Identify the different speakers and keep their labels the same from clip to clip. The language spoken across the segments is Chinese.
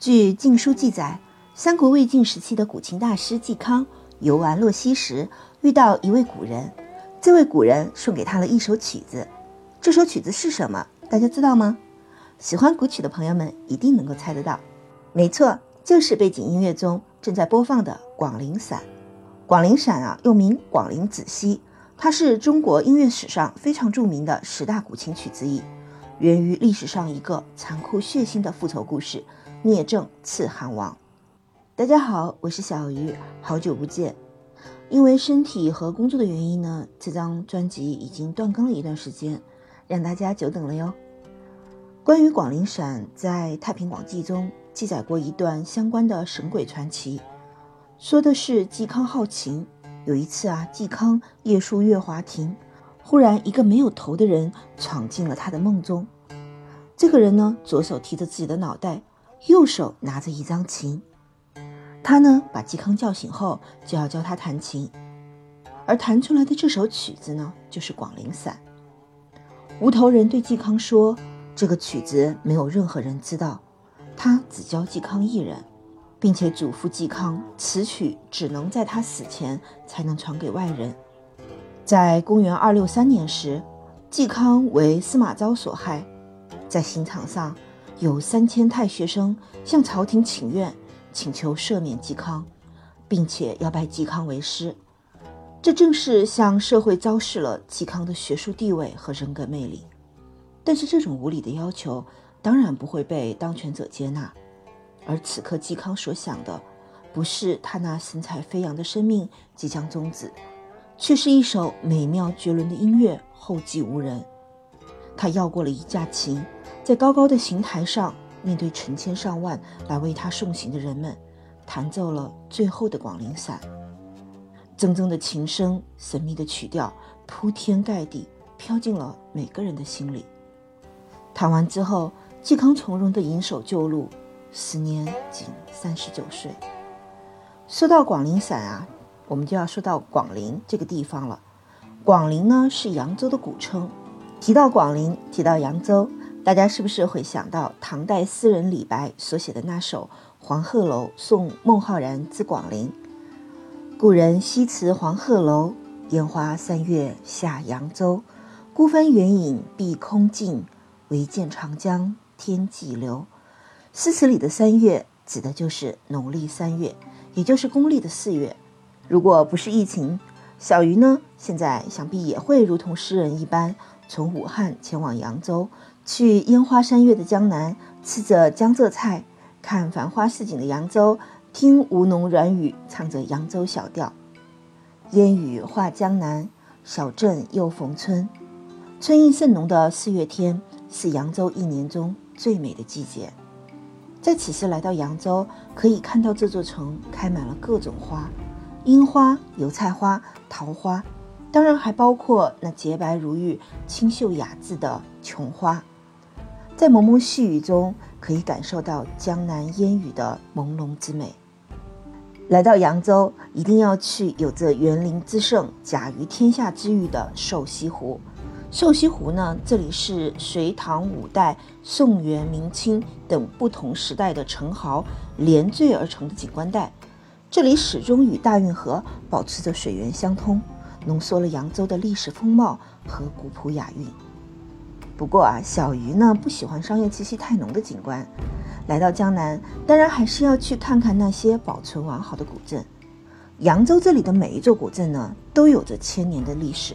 Speaker 1: 据《晋书》记载，三国魏晋时期的古琴大师嵇康游玩洛溪时，遇到一位古人。这位古人送给他了一首曲子，这首曲子是什么？大家知道吗？喜欢古曲的朋友们一定能够猜得到。没错，就是背景音乐中正在播放的《广陵散》。《广陵散》啊，又名《广陵子兮》，它是中国音乐史上非常著名的十大古琴曲之一，源于历史上一个残酷血腥的复仇故事——聂政刺汉王。大家好，我是小鱼，好久不见。因为身体和工作的原因呢，这张专辑已经断更了一段时间，让大家久等了哟。关于广陵散，在《太平广记》中记载过一段相关的神鬼传奇，说的是嵇康好琴，有一次啊，嵇康夜宿月华亭，忽然一个没有头的人闯进了他的梦中。这个人呢，左手提着自己的脑袋，右手拿着一张琴。他呢，把嵇康叫醒后，就要教他弹琴，而弹出来的这首曲子呢，就是《广陵散》。无头人对嵇康说：“这个曲子没有任何人知道，他只教嵇康一人，并且嘱咐嵇康，此曲只能在他死前才能传给外人。”在公元二六三年时，嵇康为司马昭所害，在刑场上有三千太学生向朝廷请愿。请求赦免嵇康，并且要拜嵇康为师，这正是向社会昭示了嵇康的学术地位和人格魅力。但是这种无理的要求当然不会被当权者接纳，而此刻嵇康所想的，不是他那神采飞扬的生命即将终止，却是一首美妙绝伦的音乐后继无人。他要过了一架琴，在高高的刑台上。面对成千上万来为他送行的人们，弹奏了最后的《广陵散》。铮铮的琴声，神秘的曲调，铺天盖地，飘进了每个人的心里。弹完之后，嵇康从容地隐首就路，时年仅三十九岁。说到《广陵散》啊，我们就要说到广陵这个地方了。广陵呢是扬州的古称，提到广陵，提到扬州。大家是不是会想到唐代诗人李白所写的那首《黄鹤楼送孟浩然之广陵》？故人西辞黄鹤楼，烟花三月下扬州。孤帆远影碧空尽，唯见长江天际流。诗词里的三月，指的就是农历三月，也就是公历的四月。如果不是疫情，小鱼呢，现在想必也会如同诗人一般，从武汉前往扬州。去烟花三月的江南，吃着江浙菜，看繁花似锦的扬州，听吴侬软语唱着扬州小调。烟雨画江南，小镇又逢春。春意甚浓的四月天，是扬州一年中最美的季节。在此时来到扬州，可以看到这座城开满了各种花：樱花、油菜花、桃花，当然还包括那洁白如玉、清秀雅致的琼花。在蒙蒙细雨中，可以感受到江南烟雨的朦胧之美。来到扬州，一定要去有着“园林之胜，甲于天下”之誉的瘦西湖。瘦西湖呢，这里是隋唐五代、宋元明清等不同时代的城壕连缀而成的景观带。这里始终与大运河保持着水源相通，浓缩了扬州的历史风貌和古朴雅韵。不过啊，小鱼呢不喜欢商业气息太浓的景观。来到江南，当然还是要去看看那些保存完好的古镇。扬州这里的每一座古镇呢，都有着千年的历史，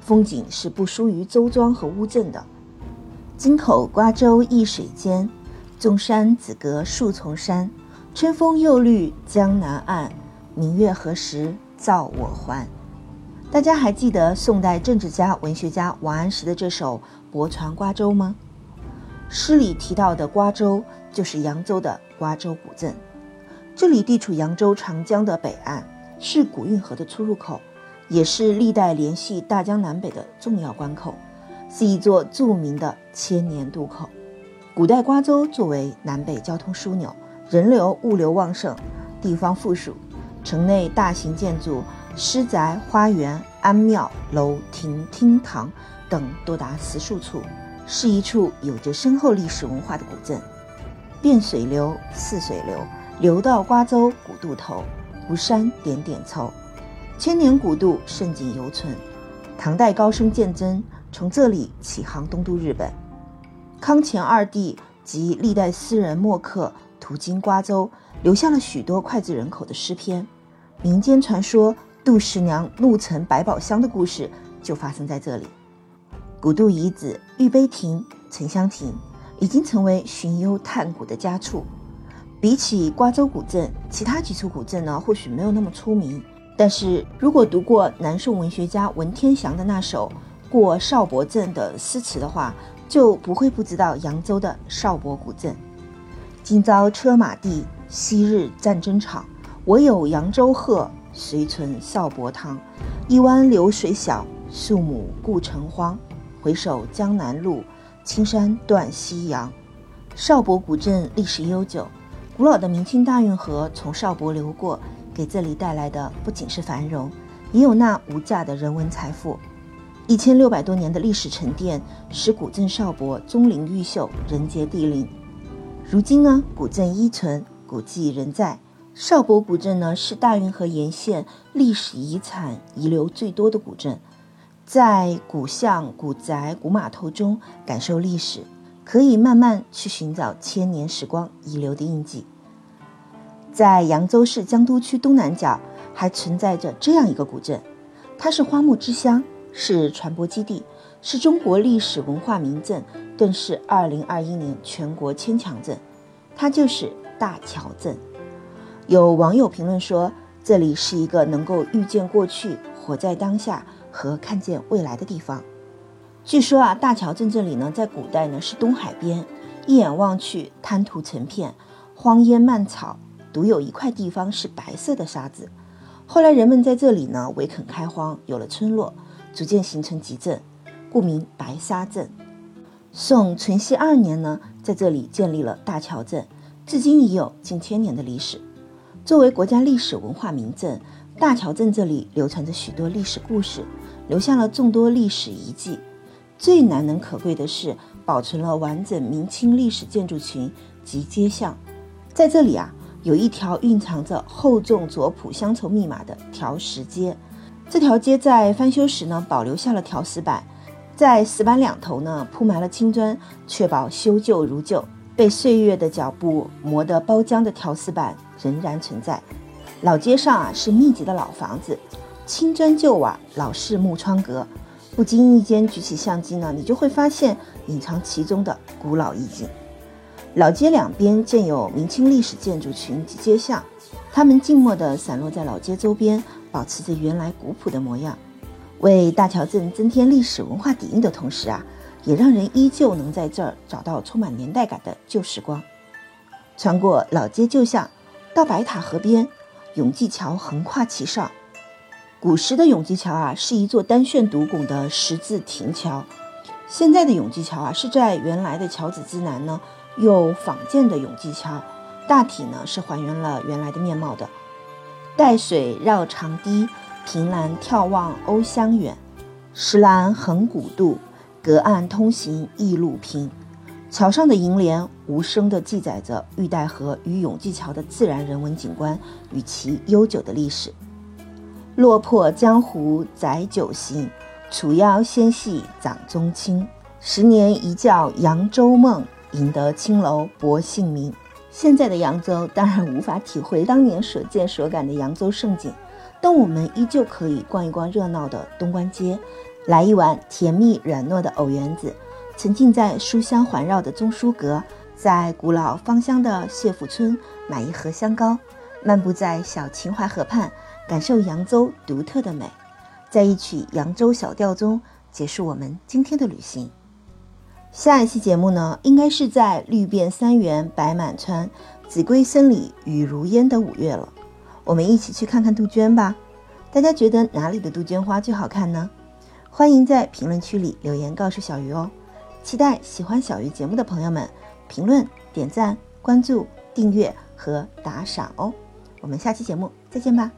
Speaker 1: 风景是不输于周庄和乌镇的。京口瓜洲一水间，众山只隔数重山。春风又绿江南岸，明月何时照我还？大家还记得宋代政治家、文学家王安石的这首？泊船瓜洲吗？诗里提到的瓜洲就是扬州的瓜洲古镇，这里地处扬州长江的北岸，是古运河的出入口，也是历代联系大江南北的重要关口，是一座著名的千年渡口。古代瓜州作为南北交通枢纽，人流物流旺盛，地方富庶，城内大型建筑、诗宅、花园、庵庙、楼亭、厅堂。等多达十数处，是一处有着深厚历史文化的古镇。汴水流，泗水流，流到瓜州古渡头，吴山点点凑，千年古渡盛景犹存。唐代高僧鉴真从这里起航东渡日本，康乾二帝及历代诗人墨客途经瓜州，留下了许多脍炙人口的诗篇。民间传说杜十娘怒沉百宝箱的故事就发生在这里。古渡遗址玉碑亭、沉香亭已经成为寻幽探古的佳处。比起瓜州古镇，其他几处古镇呢，或许没有那么出名。但是如果读过南宋文学家文天祥的那首《过邵伯镇》的诗词的话，就不会不知道扬州的邵伯古镇。今朝车马地，昔日战争场。唯有扬州鹤，随存邵伯汤？一湾流水小，数亩故城荒。回首江南路，青山断夕阳。邵伯古镇历史悠久，古老的明清大运河从邵伯流过，给这里带来的不仅是繁荣，也有那无价的人文财富。一千六百多年的历史沉淀，使古镇邵伯钟灵毓秀，人杰地灵。如今呢，古镇依存，古迹仍在。邵伯古镇呢，是大运河沿线历史遗产遗留最多的古镇。在古巷、古宅、古码头中感受历史，可以慢慢去寻找千年时光遗留的印记。在扬州市江都区东南角，还存在着这样一个古镇，它是花木之乡，是传播基地，是中国历史文化名镇，更是2021年全国千强镇。它就是大桥镇。有网友评论说，这里是一个能够预见过去、活在当下。和看见未来的地方。据说啊，大桥镇这里呢，在古代呢是东海边，一眼望去滩涂成片，荒烟蔓草，独有一块地方是白色的沙子。后来人们在这里呢围垦开荒，有了村落，逐渐形成集镇，故名白沙镇。宋淳熙二年呢，在这里建立了大桥镇，至今已有近千年的历史。作为国家历史文化名镇。大桥镇这里流传着许多历史故事，留下了众多历史遗迹。最难能可贵的是，保存了完整明清历史建筑群及街巷。在这里啊，有一条蕴藏着厚重左朴乡愁密码的条石街。这条街在翻修时呢，保留下了条石板，在石板两头呢铺满了青砖，确保修旧如旧。被岁月的脚步磨得包浆的条石板仍然存在。老街上啊是密集的老房子，青砖旧瓦，老式木窗格。不经意间举起相机呢，你就会发现隐藏其中的古老意境。老街两边建有明清历史建筑群及街巷，它们静默地散落在老街周边，保持着原来古朴的模样，为大桥镇增添历史文化底蕴的同时啊，也让人依旧能在这儿找到充满年代感的旧时光。穿过老街旧巷，到白塔河边。永济桥横跨其上，古时的永济桥啊，是一座单旋独拱的十字亭桥。现在的永济桥啊，是在原来的桥子之南呢，又仿建的永济桥，大体呢是还原了原来的面貌的。带水绕长堤，凭栏眺望欧香远。石栏横古渡，隔岸通行一路平。桥上的楹联无声地记载着玉带河与永济桥的自然人文景观与其悠久的历史。落魄江湖载酒行，楚腰纤细掌中轻。十年一觉扬州梦，赢得青楼薄幸名。现在的扬州当然无法体会当年所见所感的扬州盛景，但我们依旧可以逛一逛热闹的东关街，来一碗甜蜜软糯的藕圆子。沉浸在书香环绕的中书阁，在古老芳香的谢府村买一盒香膏，漫步在小秦淮河畔，感受扬州独特的美，在一曲扬州小调中结束我们今天的旅行。下一期节目呢，应该是在绿遍三原白满川，子规声里雨如烟的五月了。我们一起去看看杜鹃吧。大家觉得哪里的杜鹃花最好看呢？欢迎在评论区里留言告诉小鱼哦。期待喜欢小鱼节目的朋友们评论、点赞、关注、订阅和打赏哦！我们下期节目再见吧。